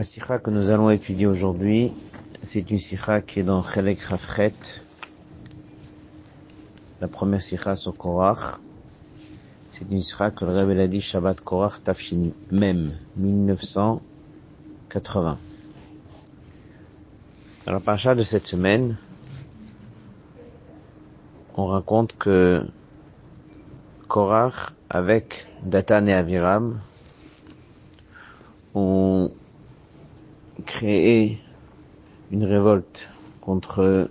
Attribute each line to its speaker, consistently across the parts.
Speaker 1: La sikha que nous allons étudier aujourd'hui, c'est une sikha qui est dans Chelek Rafret, la première sikha sur Korach. C'est une sikha que le Rebbe a dit Shabbat Korach Tafshin Mem, 1980. Dans la paracha de cette semaine, on raconte que Korach, avec Datan et Aviram, ont créé une révolte contre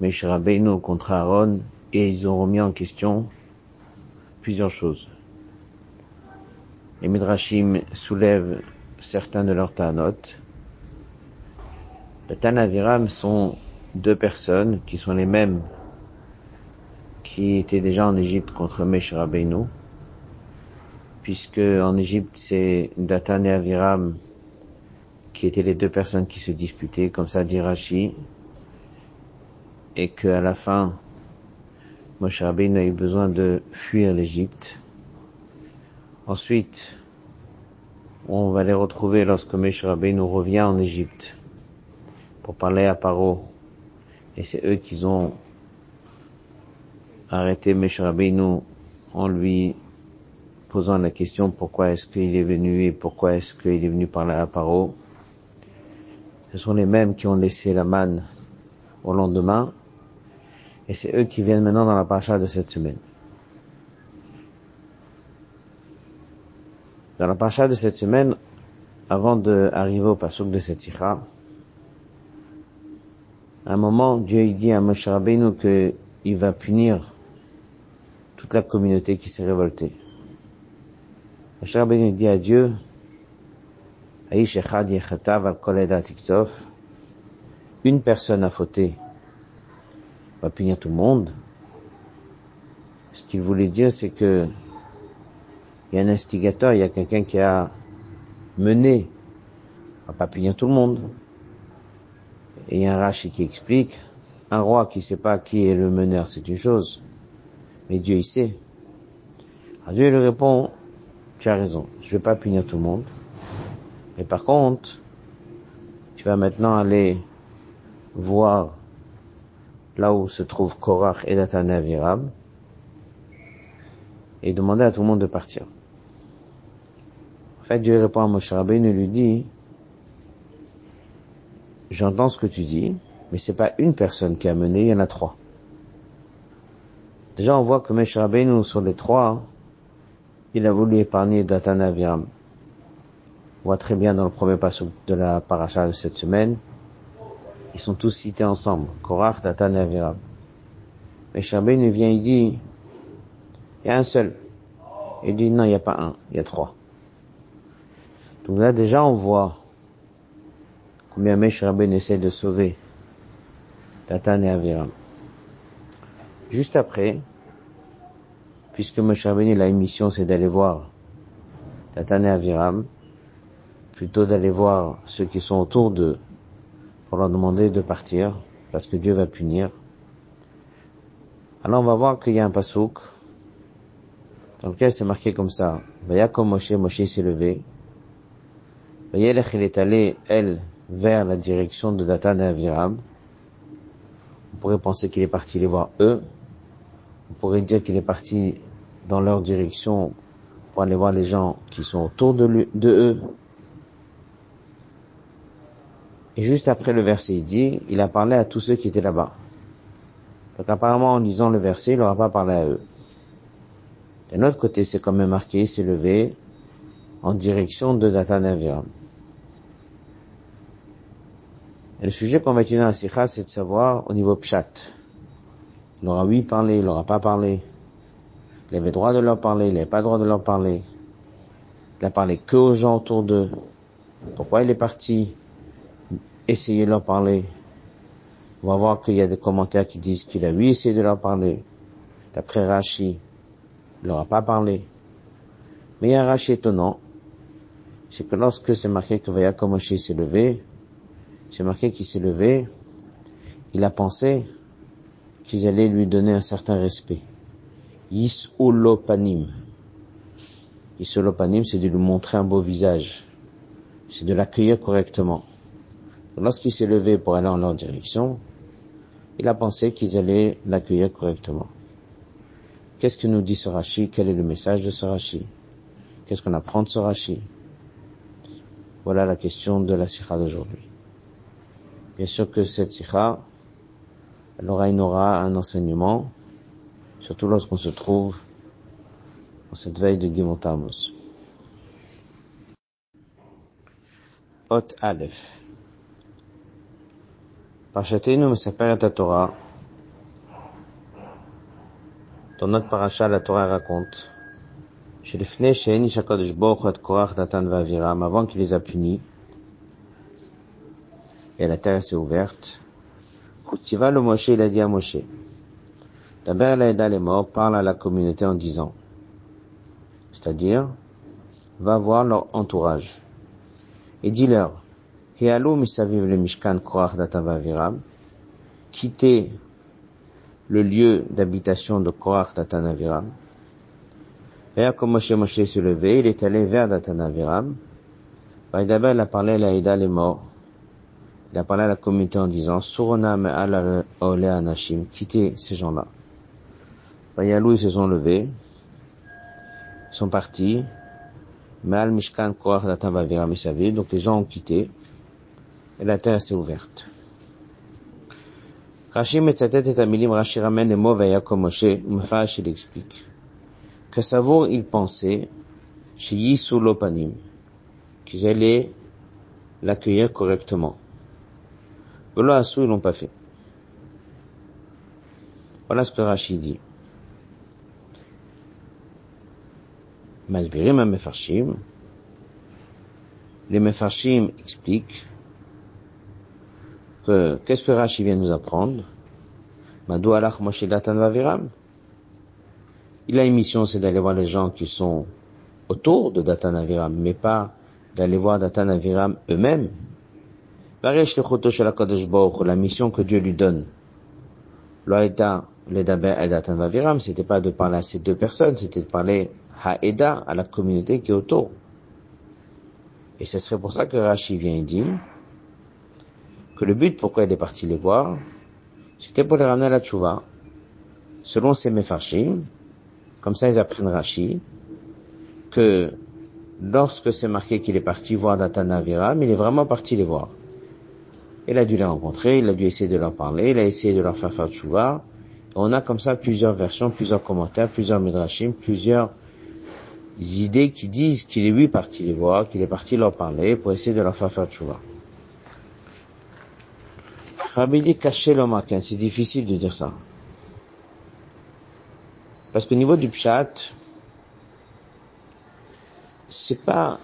Speaker 1: Meshach Rabbeinu, contre Aaron, et ils ont remis en question plusieurs choses. Les Midrashim soulèvent certains de leurs tanotes. Datan et Aviram sont deux personnes qui sont les mêmes qui étaient déjà en Égypte contre Meshach puisque en Égypte c'est Datan et Aviram qui étaient les deux personnes qui se disputaient, comme ça dit Rashi, et qu'à la fin, Moshe Rabbeinu a eu besoin de fuir l'Égypte. Ensuite, on va les retrouver lorsque Moshe Rabbeinu revient en Égypte pour parler à Paro, et c'est eux qui ont arrêté Moshe Rabbeinu en lui posant la question pourquoi est-ce qu'il est venu et pourquoi est-ce qu'il est venu parler à Paro. Ce sont les mêmes qui ont laissé la manne au lendemain, et c'est eux qui viennent maintenant dans la paracha de cette semaine. Dans la paracha de cette semaine, avant d'arriver au pasuk de cette sikha, à un moment, Dieu dit à Moshe Rabbeinu qu'il va punir toute la communauté qui s'est révoltée. Moshe Rabbeinu dit à Dieu, une personne a fauté, va punir tout le monde. Ce qu'il voulait dire, c'est que il y a un instigateur, il y a quelqu'un qui a mené, on va pas punir tout le monde. Et il y a un Rashi qui explique, un roi qui sait pas qui est le meneur, c'est une chose, mais Dieu il sait. Alors Dieu lui répond, tu as raison, je vais pas punir tout le monde. Mais par contre, tu vas maintenant aller voir là où se trouve Korach et Datan et Aviram et demander à tout le monde de partir. En fait, Dieu répond à Moshe Rabbeinu et lui dit, j'entends ce que tu dis, mais c'est pas une personne qui a mené, il y en a trois. Déjà, on voit que Moshe Rabbeinu, sur les trois, il a voulu épargner Datan Aviram. On voit très bien dans le premier passage de la paracha de cette semaine, ils sont tous cités ensemble, Korach, Datan et Aviram. Mais Shabbeinu vient, il dit, il y a un seul. Il dit, non, il n'y a pas un, il y a trois. Donc là, déjà, on voit combien Mesh essaie de sauver Datan et Aviram. Juste après, puisque Moshe Rabbeinu, la mission, c'est d'aller voir Datan et Aviram, plutôt d'aller voir ceux qui sont autour d'eux pour leur demander de partir parce que Dieu va punir. Alors on va voir qu'il y a un pasouk dans lequel c'est marqué comme ça. Comme Moshe, Moshe s'est levé. Vayelech, il est allé, elle, vers la direction de Datan et Aviram. On pourrait penser qu'il est parti les voir eux. On pourrait dire qu'il est parti dans leur direction pour aller voir les gens qui sont autour de eux. Et juste après le verset, il dit, il a parlé à tous ceux qui étaient là-bas. Donc apparemment, en lisant le verset, il n'aura pas parlé à eux. D'un autre côté, c'est quand même marqué, il s'est levé en direction de Datan Aviram. Et le sujet qu'on va étudier dans la c'est de savoir au niveau Pshat. Il aura oui parlé, il n'aura pas parlé. Il avait droit de leur parler, il n'avait pas droit de leur parler. Il a parlé que aux gens autour d'eux. Pourquoi il est parti? Essayer de leur parler. On va voir qu'il y a des commentaires qui disent qu'il a oui essayé de leur parler. D'après Rashi, il leur a pas parlé. Mais il y a un Rashi étonnant. C'est que lorsque c'est marqué que Vayakomoshi s'est levé, c'est marqué qu'il s'est levé, il a pensé qu'ils allaient lui donner un certain respect. Yisulopanim. Yisulopanim, c'est de lui montrer un beau visage. c'est de l'accueillir correctement. Lorsqu'il s'est levé pour aller en leur direction, il a pensé qu'ils allaient l'accueillir correctement. Qu'est-ce que nous dit ce Rashi Quel est le message de ce Rashi Qu'est-ce qu'on apprend de ce Rashi Voilà la question de la sikha d'aujourd'hui. Bien sûr que cette sikha, elle aura, aura un enseignement, surtout lorsqu'on se trouve en cette veille de Gimontamos. Hot Aleph. Parchatenu Mesaper ta Torah. Dans notre paracha, la Torah raconte et avant qu'il les a punis, et la terre s'est ouverte, Kutiva le Moshe, il a dit à Moshe, D'abord, l'aida les morts parle à la communauté en disant, c'est-à-dire, va voir leur entourage, et dis-leur, Hialou misaviv le Mishkan Korach Datan Vaviram, quittez le lieu d'habitation de Korach Datanaviram. Et comme Moshe Moshe s'est levé, il est allé vers Datanaviram. D'abord, il a parlé à l'Aïda les morts. Il a parlé à la communauté en disant, Surona me'al ole anashim, quittez ces gens-là. Yalou, ils se sont levés, sont partis, me'al mishkan korach datanaviram et donc les gens ont quitté, et la terre s'est ouverte. Rashi metzatet et amilim, Rashi ramène les mots Yaakov Moshe, Mfash il explique que Savour il pensait chez Yisou Lopanim qu'ils allaient l'accueillir correctement. Belo Assou ils l'ont pas fait. Voilà ce que Rashi dit. Masbirim à Mefarshim. Les Mefarshim expliquent que, qu'est-ce que Rashi vient nous apprendre? Il a une mission, c'est d'aller voir les gens qui sont autour de Datan Aviram, mais pas d'aller voir Datan Aviram eux-mêmes. La mission que Dieu lui donne. L'Aïda, l'Edaber et Datan Aviram, c'était pas de parler à ces deux personnes, c'était de parler Haïda, à la communauté qui est autour. Et ce serait pour ça que Rashi vient et dit, que le but pourquoi il est parti les voir, c'était pour les ramener à la tchouva. Selon ces mefarshim, comme ça ils apprennent Rashi, que lorsque c'est marqué qu'il est parti voir Datana Viram, il est vraiment parti les voir. Il a dû les rencontrer, il a dû essayer de leur parler, il a essayé de leur faire faire tchouva. On a comme ça plusieurs versions, plusieurs commentaires, plusieurs midrashim, plusieurs idées qui disent qu'il est lui parti les voir, qu'il est parti leur parler pour essayer de leur faire faire tchouva. Rabbi le maquin, c'est difficile de dire ça. Parce qu'au niveau du pshat, c'est pas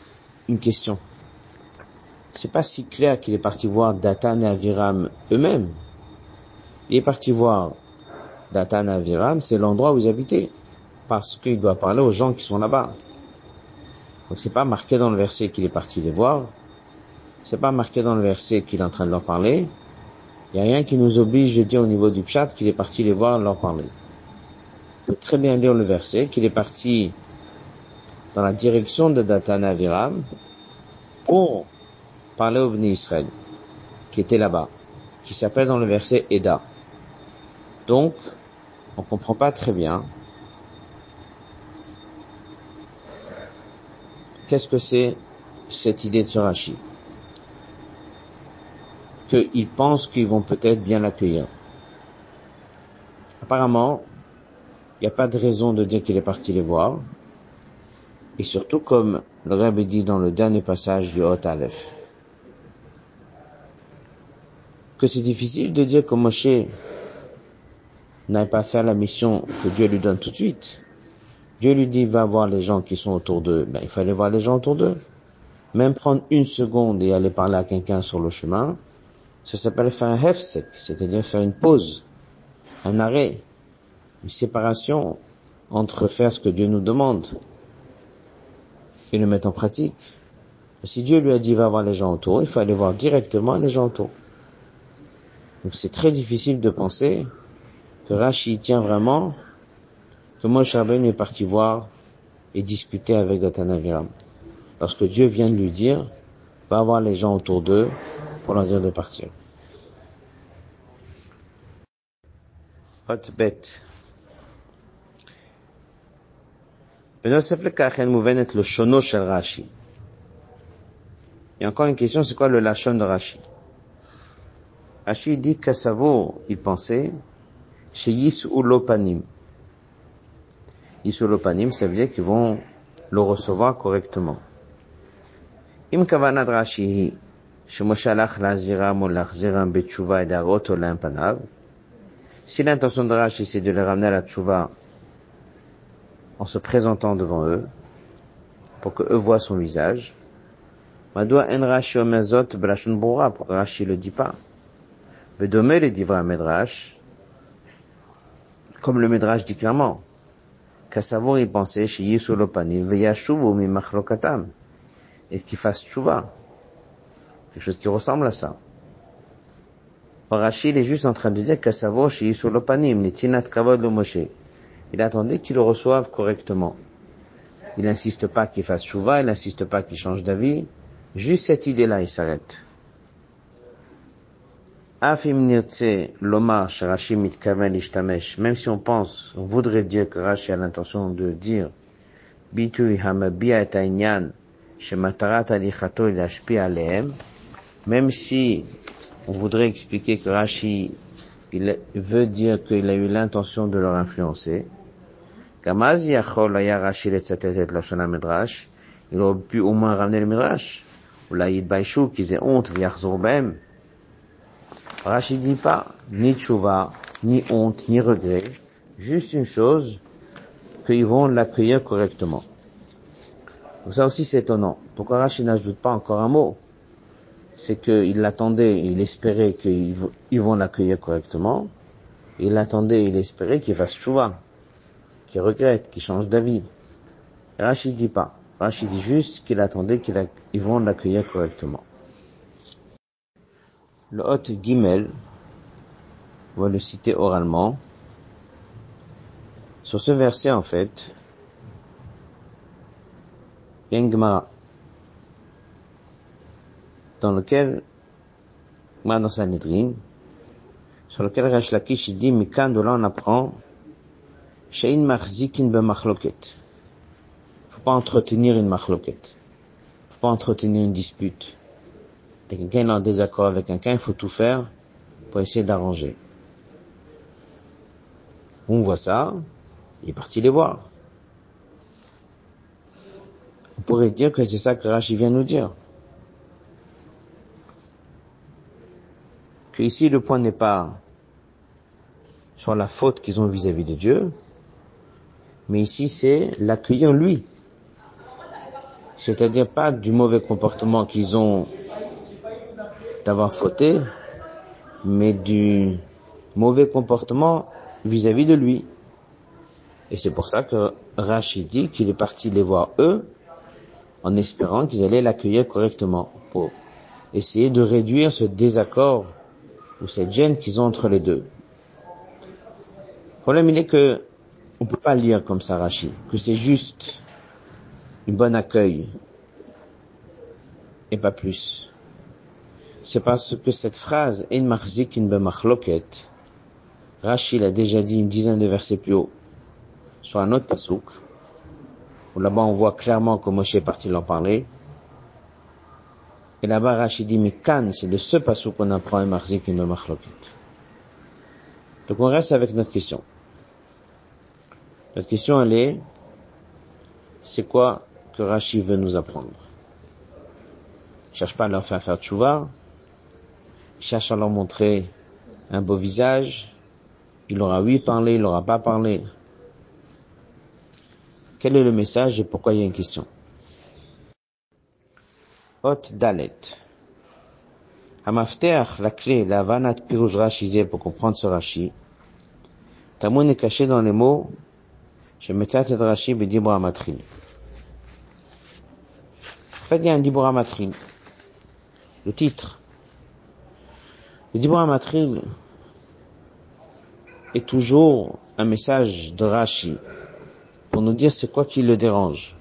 Speaker 1: une question. C'est pas si clair qu'il est parti voir Datan et Aviram eux-mêmes. Il est parti voir Datan et Aviram, c'est l'endroit où ils habitaient. Parce qu'il doit parler aux gens qui sont là-bas. Donc c'est pas marqué dans le verset qu'il est parti les voir. C'est pas marqué dans le verset qu'il est en train de leur parler. Il n'y a rien qui nous oblige de dire au niveau du pshat qu'il est parti les voir, leur parler. On peut très bien lire le verset, qu'il est parti dans la direction de Datan Aviram pour parler au Bnei Israël, qui était là-bas, qui s'appelle dans le verset Eda. Donc, on comprend pas très bien qu'est-ce que c'est cette idée de ce qu'ils pensent qu'ils vont peut-être bien l'accueillir. Apparemment, il n'y a pas de raison de dire qu'il est parti les voir. Et surtout, comme le Rabbi dit dans le dernier passage du Hot Aleph, que c'est difficile de dire que Moshe n'aille pas faire la mission que Dieu lui donne tout de suite. Dieu lui dit, va voir les gens qui sont autour d'eux. Ben, il fallait voir les gens autour d'eux. Même prendre une seconde et aller parler à quelqu'un sur le chemin, ça s'appelle faire un hefsek, c'est-à-dire faire une pause, un arrêt, une séparation entre faire ce que Dieu nous demande et le mettre en pratique. si Dieu lui a dit va voir les gens autour, il faut aller voir directement les gens autour. Donc c'est très difficile de penser que Rashi tient vraiment que Moshe Rabbeinu est parti voir et discuter avec Datanaviram. Lorsque Dieu vient de lui dire va avoir les gens autour d'eux pour leur dire de partir. Hot bête. בנוסף לכך, אין מובנת לשונו של רש"י. Il y a encore une question, c'est quoi le lachon de Rashi Rashi dit qu'Assavo, il pensait, chez Yis ou Lopanim. Yis ou Lopanim, ça veut dire qu'ils vont le recevoir correctement. Im kavanad Rashi שמשה הלך להזהירם או להחזירם בתשובה et להראות להם פניו, si l'intention de Rashi c'est de les ramener à la tchouva en se présentant devant eux, pour que eux voient son visage, Madoua en Rashi omezot blashon boura, pour Rashi le dit pas. Bedome le divra Medrash, comme le Medrash dit clairement, savoir il pensait chez Yisou Lopanim, veyashuvu mi machlokatam, et qu'il fasse tchouva. Quelque chose qui ressemble à ça. Rachid est juste en train de dire nitinat kavod le. Il attendait qu'il le reçoive correctement. Il n'insiste pas qu'il fasse chouva, il n'insiste pas qu'il change d'avis. Juste cette idée-là, il s'arrête. Afim nirtse même si on pense, on voudrait dire que Rashi a l'intention de dire shematarat même si on voudrait expliquer que Rashi il veut dire qu'il a eu l'intention de leur influencer. Il aurait pu au moins ramener le midrash. Ou la yidbaishu qu'ils aient honte v'yachzor b'hem. Rashi dit pas ni tchouva, ni honte, ni regret, juste une chose, qu'ils vont l'accueillir correctement. Donc ça aussi c'est étonnant. Pourquoi Rashi n'ajoute pas encore un mot? C'est qu'il l'attendait, il espérait qu'ils vont l'accueillir correctement. Il l'attendait, il espérait qu'il fasse tchouva, qu'il regrette, qu'il change d'avis. Rashi dit pas. Rashi dit juste qu'il attendait qu'ils vont l'accueillir correctement. Le hot Gimel, on va le citer oralement. Sur ce verset, en fait, il y a une Gemara, dans lequel, dans Sanhedrin, sur lequel Rash Lakish dit, Mikan de là on apprend, Shein machzikin b'machloket. Faut pas entretenir une machloket. Faut pas entretenir une dispute quelqu'un est en désaccord avec quelqu'un, il faut tout faire pour essayer d'arranger. On voit ça, il est parti les voir. On pourrait dire que c'est ça que Rashi vient nous dire. Ici le point n'est pas sur la faute qu'ils ont vis-à-vis de Dieu, mais ici c'est l'accueillir lui. C'est-à-dire pas du mauvais comportement qu'ils ont d'avoir fauté, mais du mauvais comportement vis-à-vis de lui. Et c'est pour ça que Rachid dit qu'il est parti les voir eux, en espérant qu'ils allaient l'accueillir correctement, pour essayer de réduire ce désaccord ou cette gêne qu'ils ont entre les deux. Le problème, il est que on peut pas lire comme ça Rachid, que c'est juste un bon accueil et pas plus c'est parce que cette phrase in machzikin b'machloket, Rashi l'a déjà dit une dizaine de versets plus haut, sur un autre pasouk, où là-bas on voit clairement que Moshe est parti leur parler. Et là-bas Rashi dit, mais kan, c'est de ce pasouk qu'on apprend in machzikin b'machloket. Donc on reste avec notre question. Notre question elle est, c'est quoi que Rashi veut nous apprendre? cherche pas à leur faire faire tchouva, cherche à leur montrer un beau visage, il aura oui parlé, il n'aura pas parlé. Quel est le message et pourquoi il y a une question? Hot Dalet. Hamafter, la clé, la vanat pirouj rachizé pour comprendre ce rachi. Tamoun est caché dans les mots, je mettrai et rachi bedibra matrin. En fait, il y a un dibra matrin. Le titre. Le Dibra Matril est toujours un message de Rashi pour nous dire c'est quoi qui le dérange.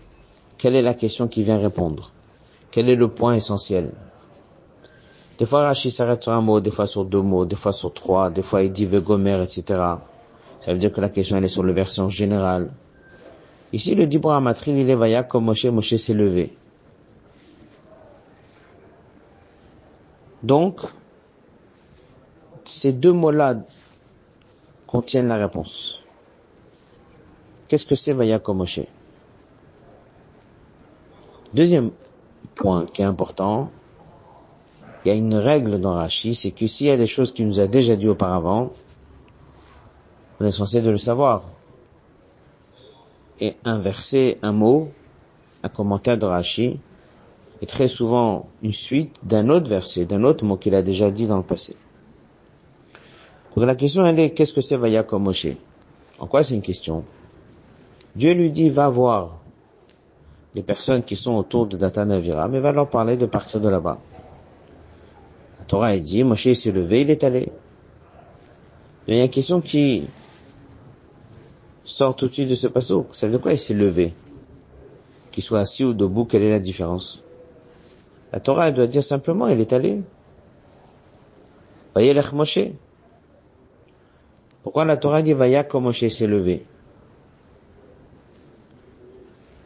Speaker 1: Quelle est la question qui vient répondre. Quel est le point essentiel? Des fois, Rachid s'arrête sur un mot, des fois sur deux mots, des fois sur trois, des fois il dit Vegomer, etc. Ça veut dire que la question elle est sur le version générale. Ici, le dit Matril, il est vaya comme Moshe, Moshe s'est levé. Donc, ces deux mots-là contiennent la réponse. Qu'est-ce que c'est vaya Moshe? Deuxième point qui est important, il y a une règle dans Rashi, c'est que s'il y a des choses qu'il nous a déjà dit auparavant, on est censé de le savoir. Et inverser un mot, un commentaire de Rashi, est très souvent une suite d'un autre verset, d'un autre mot qu'il a déjà dit dans le passé. Donc la question elle est, qu'est-ce que c'est Vaya comme Moshe? En quoi c'est une question? Dieu lui dit, va voir les personnes qui sont autour de Datan Avira, mais va leur parler de partir de là-bas. La Torah est dit, Moshe s'est levé, il est allé. Il y a une question qui sort tout de suite de ce passage. Ça veut dire quoi il s'est levé? Qu'il soit assis ou debout, quelle est la différence? La Torah doit dire simplement, il est allé. Voyez Moshe. Pourquoi la Torah dit Vaya comme Moshe s'est levé?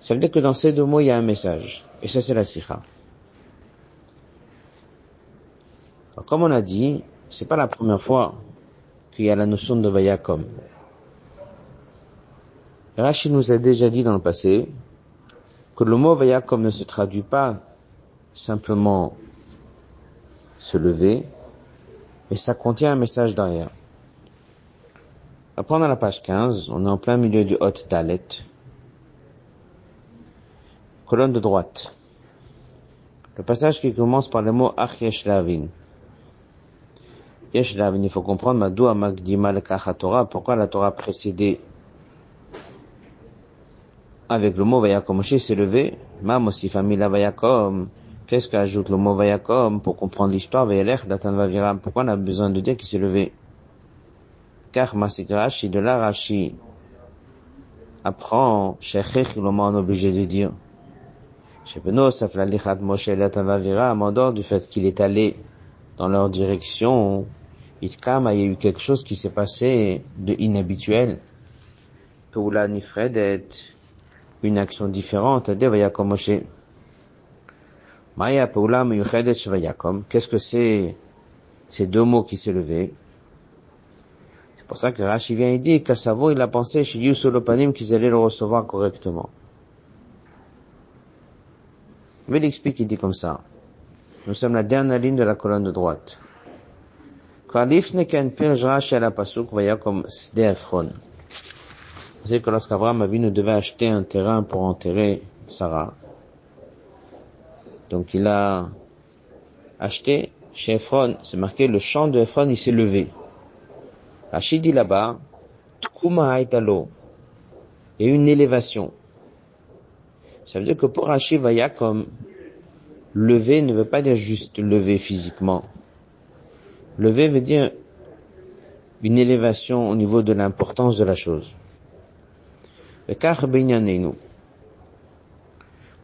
Speaker 1: Ça veut dire que dans ces deux mots, il y a un message. Et ça, c'est la sikha. comme on a dit, c'est pas la première fois qu'il y a la notion de vayakom. Rachid nous a déjà dit dans le passé que le mot vayakom ne se traduit pas simplement se lever, mais ça contient un message derrière. À prendre à la page 15, on est en plein milieu du Hot Dalet colonne de droite. Le passage qui commence par le mot Ach Yeshlavin. Yeshlavin, il faut comprendre Madoua Magdima Torah, pourquoi la Torah précédée avec le mot Vayakom Moshe s'est levé, Mam aussi famille Vayakom, qu'est-ce qu'ajoute le mot Vayakom? Pour comprendre l'histoire Vayelech Datan Vaviram, pourquoi on a besoin de dire qu'il s'est levé? Car Masikrashi de l'Arashi apprend, Shechech, mot obligé de dire, en dehors du fait qu'il est allé dans leur direction, il y a eu quelque chose qui s'est passé de inhabituel. Une action différente, Qu'est-ce que c'est ces deux mots qui s'est levé C'est pour ça que Rashi vient et dit qu'à il a pensé chez Yusolopanim qu'ils allaient le recevoir correctement. Mais il explique, il dit comme ça. Nous sommes la dernière ligne de la colonne de droite. Vous savez que lorsqu'Abraham nous devait acheter un terrain pour enterrer Sarah. Donc il a acheté chez Ephron, c'est marqué le champ de Ephron, il s'est levé. Rachid dit là-bas, Tkuma a une élévation. Ça veut dire que pour Vaya comme lever ne veut pas dire juste lever physiquement. Lever veut dire une élévation au niveau de l'importance de la chose.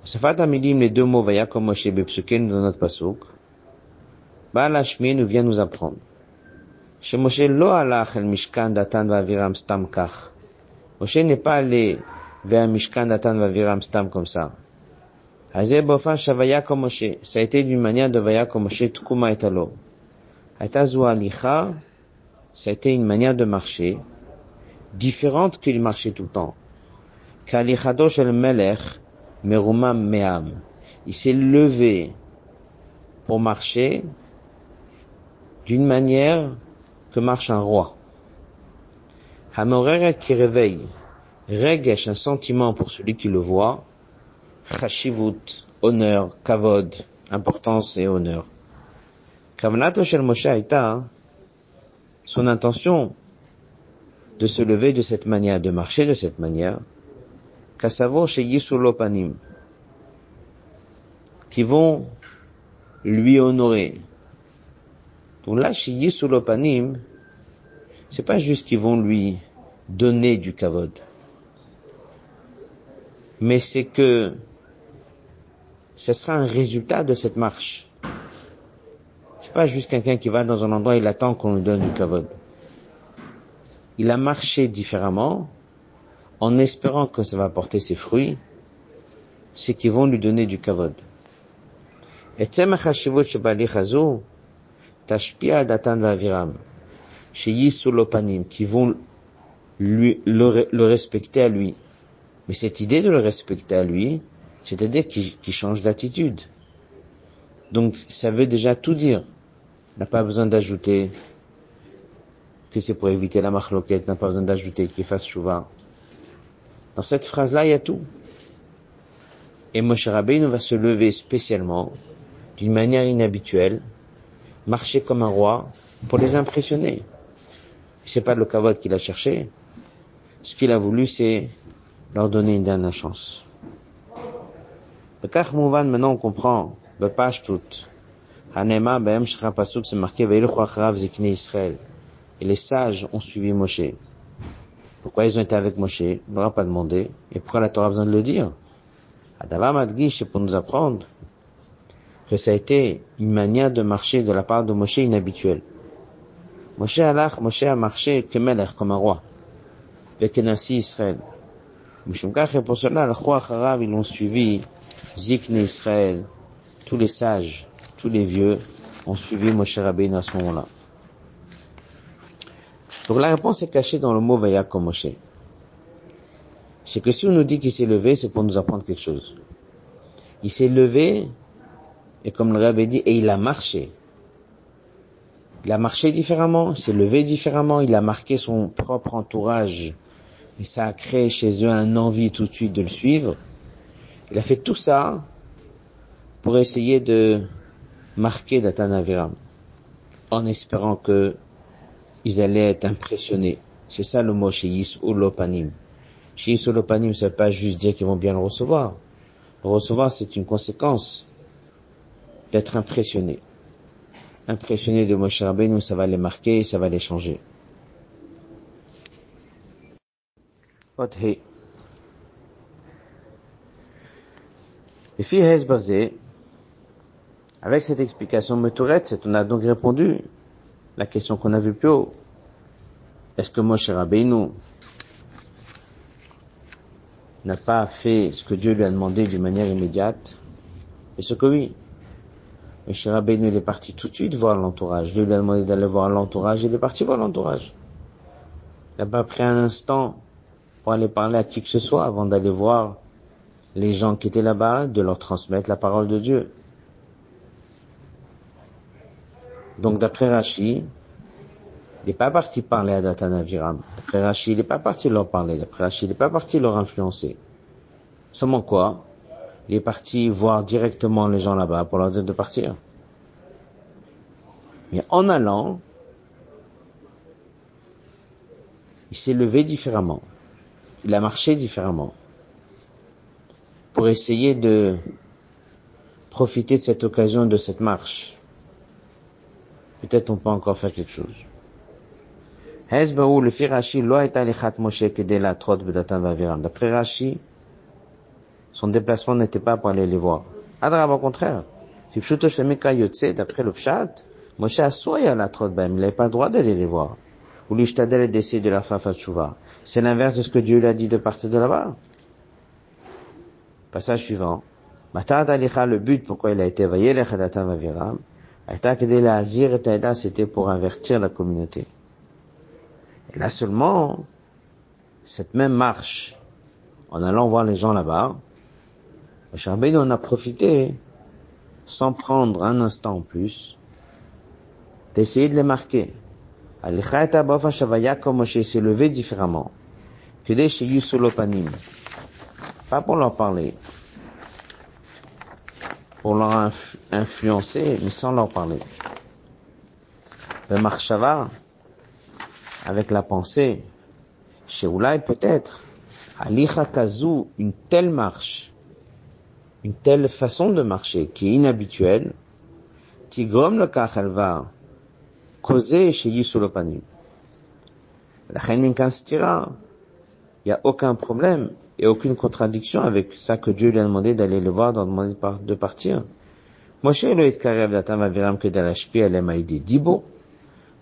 Speaker 1: Safat Amidim, les deux mots Vaya comme Moshe Bepsuken dans notre pasouk. Baal Hashmi nous vient nous apprendre. Chez Moshe lo alach el mishkan datan vaviram stam kach. Moshe n'est pas allé Mishkan Natan Vaviram Stam comme ça. Hazé Bofan Shavaya Moshe. Ça a d'une manière de Vaya Moshe Tukuma Etalo. Haitazua Licha, ça a une manière de marcher, différente qu'il marchait tout le temps. Kalichado Shel Melech, Merumam Meam. Il s'est levé pour marcher d'une manière que marche un roi. Hamoreret qui réveille. Regesh, un sentiment pour celui qui le voit. Chashivut, honneur, kavod, importance et honneur. Kavanato shel Moshe son intention de se lever de cette manière, de marcher de cette manière, Kasavo chez Yisulopanim, qui vont lui honorer. Donc là, chez Yisulopanim, c'est pas juste qu'ils vont lui donner du kavod mais c'est que ce sera un résultat de cette marche. C'est pas juste quelqu'un qui va dans un endroit, il attend qu'on lui donne du kavod. Il a marché différemment, en espérant que ça va porter ses fruits, c'est qu'ils vont lui donner du kavod. Et tashpia datan vaviram, qui vont lui, le, respecter à lui. Mais cette idée de le respecter à lui, c'est-à-dire qu'il change d'attitude. Donc ça veut déjà tout dire. N'a pas besoin d'ajouter que c'est pour éviter la marloquette, n'a pas besoin d'ajouter qu'il fasse chouva. Dans cette phrase-là, il y a tout. Et Moshe Rabbeinu va se lever spécialement, d'une manière inhabituelle, marcher comme un roi, pour les impressionner. C'est pas le kavod qu'il a cherché. Ce qu'il a voulu, c'est leur donner une dernière chance. Maintenant, on comprend. page toute. Hanema, Be'em, Pasuk, c'est marqué, Israël. Et les sages ont suivi Moshe. Pourquoi ils ont été avec Moshe? On leur a pas demandé. Et pourquoi la Torah a besoin de le dire? Adavam Adgish, c'est pour nous apprendre que ça a été une manière de marcher de la part de Moshe inhabituelle. Moshe Allah, Moshe a marché comme un roi. Un Israël. Et pour cela, le ils l'ont suivi, Zikne Israël, tous les sages, tous les vieux, ont suivi Moshe Rabbeinu à ce moment-là. Donc la réponse est cachée dans le mot comme Moshe. C'est que si on nous dit qu'il s'est levé, c'est pour nous apprendre quelque chose. Il s'est levé, et comme le Rabbi dit, et il a marché. Il a marché différemment, s'est levé différemment, il a marqué son propre entourage. Et ça a créé chez eux un envie tout de suite de le suivre. Il a fait tout ça pour essayer de marquer Datanaviram, en espérant que ils allaient être impressionnés. C'est ça le mot chez ou l'opanim. Chez l'opanim, ça veut pas juste dire qu'ils vont bien le recevoir. Recevoir, c'est une conséquence d'être impressionné impressionnés de Moshe Rabbeinu, ça va les marquer, ça va les changer. Avec cette explication Metourette, on a donc répondu la question qu'on a vue plus haut. Est-ce que Moshe Rabbeinu n'a pas fait ce que Dieu lui a demandé d'une manière immédiate? Et ce que oui. M. Rabbeinu, est parti tout de suite voir l'entourage. Dieu lui a demandé d'aller voir l'entourage, il est parti voir l'entourage. Il n'a pas pris un instant pour aller parler à qui que ce soit avant d'aller voir les gens qui étaient là-bas, de leur transmettre la parole de Dieu. Donc d'après Rashi, il n'est pas parti parler à Datanaviram. D'après Rashi, il n'est pas parti leur parler. D'après Rashi, il n'est pas parti leur influencer. Seulement quoi? Il est parti voir directement les gens là-bas pour leur dire de partir. Mais en allant, il s'est levé différemment. Il a marché différemment. Pour essayer de profiter de cette occasion, de cette marche. Peut-être on peut encore faire quelque chose. D'après Rashi, son déplacement n'était pas pour aller les voir. Adrab, au contraire. D'après le pshat, Moshe a à la il n'avait pas le droit d'aller les voir. Ou l'ishtadel d'essayer de la fafatshuva. C'est l'inverse de ce que Dieu lui a dit de partir de là-bas. Passage suivant. le but pourquoi il a été le vaviram, c'était pour avertir la communauté. Et là seulement, cette même marche, en allant voir les gens là-bas, Moshe en a profité, sans prendre un instant en plus, d'essayer de les marquer. Comme Moshe s'est levé différemment. Que des chez Yusolopanim. Pas pour leur parler. Pour leur influencer, mais sans leur parler. Le marchava, avec la pensée, chez Oulai peut-être, Alicha Kazu, une telle marche, une telle façon de marcher qui est inhabituelle, Tigrom le kach, causer chez Yisolopanim. La il n'y a aucun problème et aucune contradiction avec ça que Dieu lui a demandé d'aller le voir, d'en demander de partir. Moshe.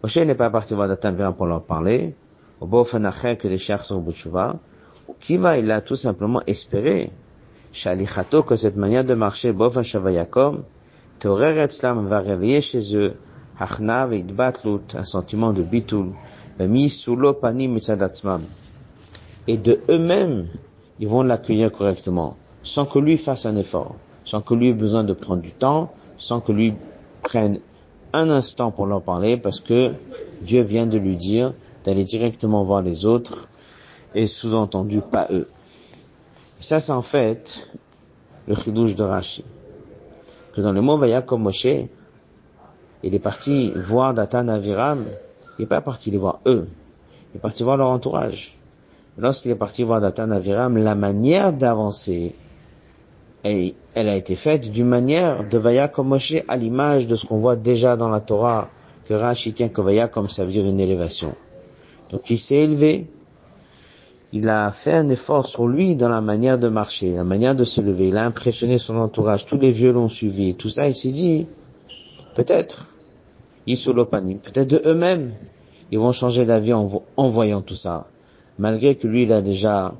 Speaker 1: Moshe n'est pas parti voir Datan Aviram pour leur parler, au beau que les chers sont Qui va, il a tout simplement espéré, Shalichato, que cette manière de marcher, bof shavayakom, Teorer Etzlam va réveiller chez eux, Un sentiment de bitul, Et de eux-mêmes, ils vont l'accueillir correctement, sans que lui fasse un effort, sans que lui ait besoin de prendre du temps, sans que lui prenne un instant pour leur parler, parce que Dieu vient de lui dire d'aller directement voir les autres, et sous-entendu pas eux. Ça, c'est en fait le chidouche de Rashi. Que dans le mot Vaya comme Moshe, il est parti voir Datan Aviram, il n'est pas parti les voir eux, il est parti voir leur entourage. Lorsqu'il est parti voir Datan Aviram, la manière d'avancer, elle, a été faite d'une manière de Vaya comme à l'image de ce qu'on voit déjà dans la Torah, que Rashi tient que Vaya comme ça veut dire une élévation. Donc il s'est élevé, il a fait un effort sur lui dans la manière de marcher, la manière de se lever, il a impressionné son entourage, tous les vieux l'ont suivi, tout ça, il s'est dit, peut-être, Yisolopanim, peut-être de eux-mêmes, ils vont changer d'avis en voyant tout ça malgré que lui, il a déjà,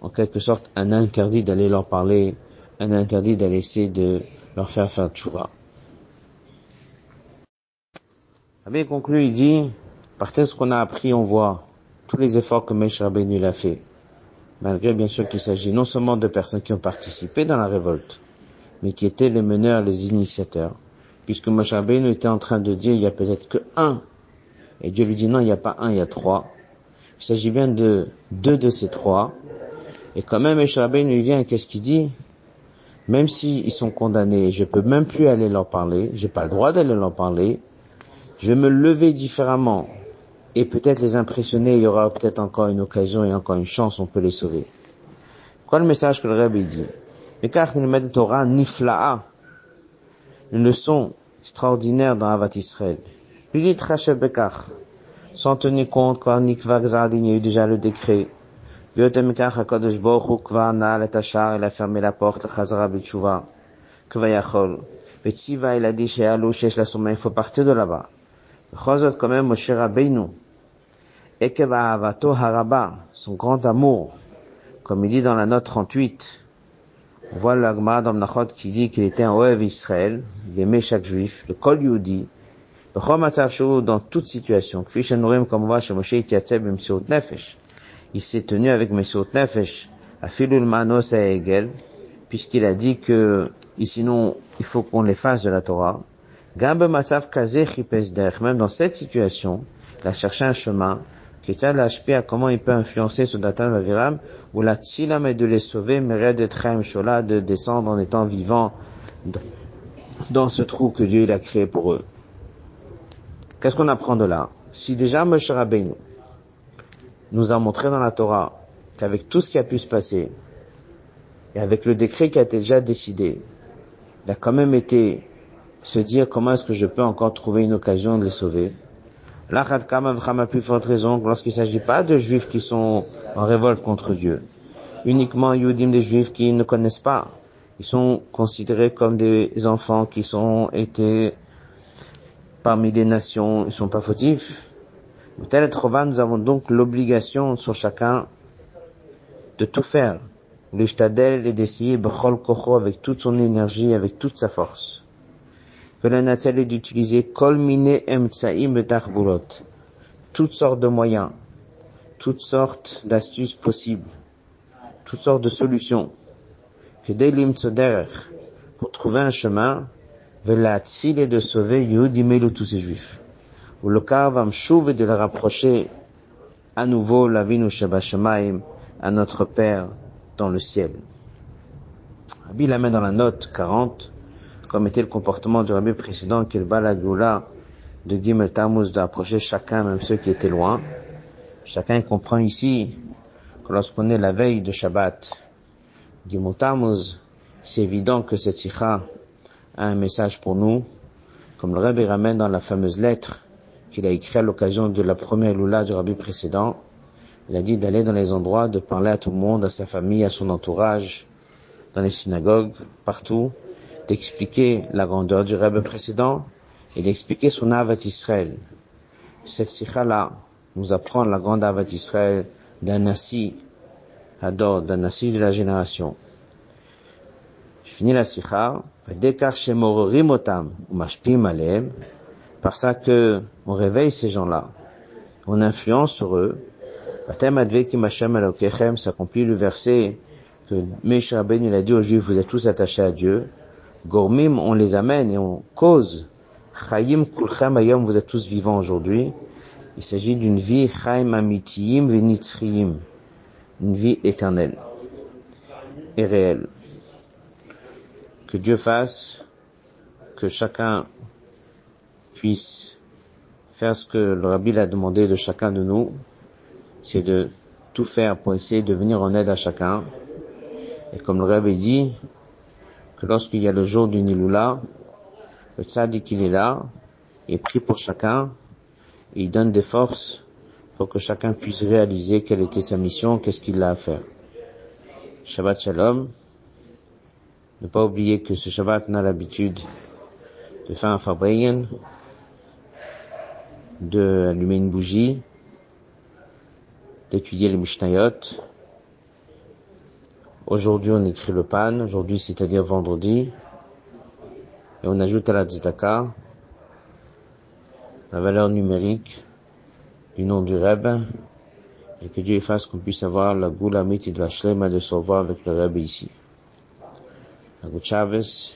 Speaker 1: en quelque sorte, un interdit d'aller leur parler, un interdit d'aller essayer de leur faire faire tchouva. Rabbi conclut, il dit, par ce qu'on a appris, on voit tous les efforts que Meshach Rabbeinu a fait. Malgré bien sûr qu'il s'agit non seulement de personnes qui ont participé dans la révolte, mais qui étaient les meneurs, les initiateurs. Puisque Moshe Rabbeinu était en train de dire, il y a peut-être que un. Et Dieu lui dit, non, il n'y a pas un, il y a trois. Il s'agit bien de deux de ces trois. Et quand même, Eshrabé nous vient, qu'est-ce qu'il dit? Même s'ils sont condamnés, je peux même plus aller leur parler, j'ai pas le droit d'aller leur parler, je vais me lever différemment et peut-être les impressionner, il y aura peut-être encore une occasion et encore une chance, on peut les sauver. Quoi le message que le Rabbi dit? Torah nifla'a, une leçon extraordinaire dans Avat Israël sans tenir compte quand Nikva il y a eu déjà le décret. Il a fermé la porte, Chazara B'tshuva, Kva Yachol. Vetsiva, il a dit chez Alou, chez il faut partir de là-bas. Chazot quand même Moshe Rabbeinu. Ekeva Avato Haraba, son grand amour, comme il dit dans la note 38, on voit l'Agma d'Amnachot qui dit qu'il était un Oev Israël, il aimait chaque juif, le Kol Yudi, dans toute situation, comme on voit chez Moshe Nefesh. Il s'est tenu avec Mesiot Nefesh, à Filul Manos à Egel, puisqu'il a dit que, sinon, il faut qu'on les fasse de la Torah. Gambe Matzav Kaze même dans cette situation, il a cherché un chemin, est à comment il peut influencer ce Datan Vaviram, où la Tzilam est de les sauver, mais de Trem Shola, de descendre en étant vivant dans ce trou que Dieu il a créé pour eux. Qu'est-ce qu'on apprend de là? Si déjà Moshe Rabbeinu nous a montré dans la Torah qu'avec tout ce qui a pu se passer, et avec le décret qui a été déjà décidé, il a quand même été se dire comment est-ce que je peux encore trouver une occasion de les sauver. Là, a plus forte raison lorsqu'il ne s'agit pas de juifs qui sont en révolte contre Dieu, uniquement Yudim des juifs qui ne connaissent pas. Ils sont considérés comme des enfants qui sont été parmi les nations, ils sont pas fautifs. Tel nous avons donc l'obligation sur chacun de tout faire. Le et d'essayer kocho avec toute son énergie, avec toute sa force. Est d'utiliser kol mine emtsaim Toutes sortes de moyens, toutes sortes d'astuces possibles, toutes sortes de solutions. Que delim pour trouver un chemin et de sauver Yehud tous ces juifs. Ou le cas va me de le rapprocher à nouveau la vie Shabashamaim à notre Père dans le ciel. Rabbi la met dans la note 40, comme était le comportement du Rabbi précédent, qu'il va la de Gimel Tammuz d'approcher chacun, même ceux qui étaient loin. Chacun comprend ici que lorsqu'on est la veille de Shabbat, Gimel Tammuz, c'est évident que cette sikha a un message pour nous, comme le Rabbi ramène dans la fameuse lettre qu'il a écrite à l'occasion de la première Lula du Rabbi précédent, Il a dit d'aller dans les endroits, de parler à tout le monde, à sa famille, à son entourage, dans les synagogues, partout, d'expliquer la grandeur du rêve précédent et d'expliquer son Avat Israël. Cette sikha-là nous apprend la grande Avat Israël d'un Nassi, d'un Nassi de la génération. Je finis la sikha, par ça que on réveille ces gens-là, on influence sur eux, s'accomplit le verset que Meshach Ben il a dit aux Juifs, vous êtes tous attachés à Dieu. Gormim, on les amène et on cause. Chayim kulchem ayom, vous êtes tous vivants aujourd'hui. Il s'agit d'une vie chaim amitiyim venitzriyim. Une vie éternelle et réelle. Que Dieu fasse que chacun puisse faire ce que le Rabbi a demandé de chacun de nous, c'est de tout faire pour essayer de venir en aide à chacun. Et comme le Rabbi dit, lorsqu'il y a le jour du Niloula, le tzaddik il est là, il prie pour chacun, il donne des forces pour que chacun puisse réaliser quelle était sa mission, qu'est-ce qu'il a à faire. Shabbat Shalom. Ne pas oublier que ce Shabbat n'a l'habitude de faire un fabriyen, de allumer une bougie, d'étudier les Mishnayot. Aujourd'hui, on écrit le pan, aujourd'hui, c'est-à-dire vendredi, et on ajoute à la tzedaka la valeur numérique du nom du Rebbe, et que Dieu fasse qu'on puisse avoir la goula de la shlema de se revoir avec le Rebbe ici. Chavez,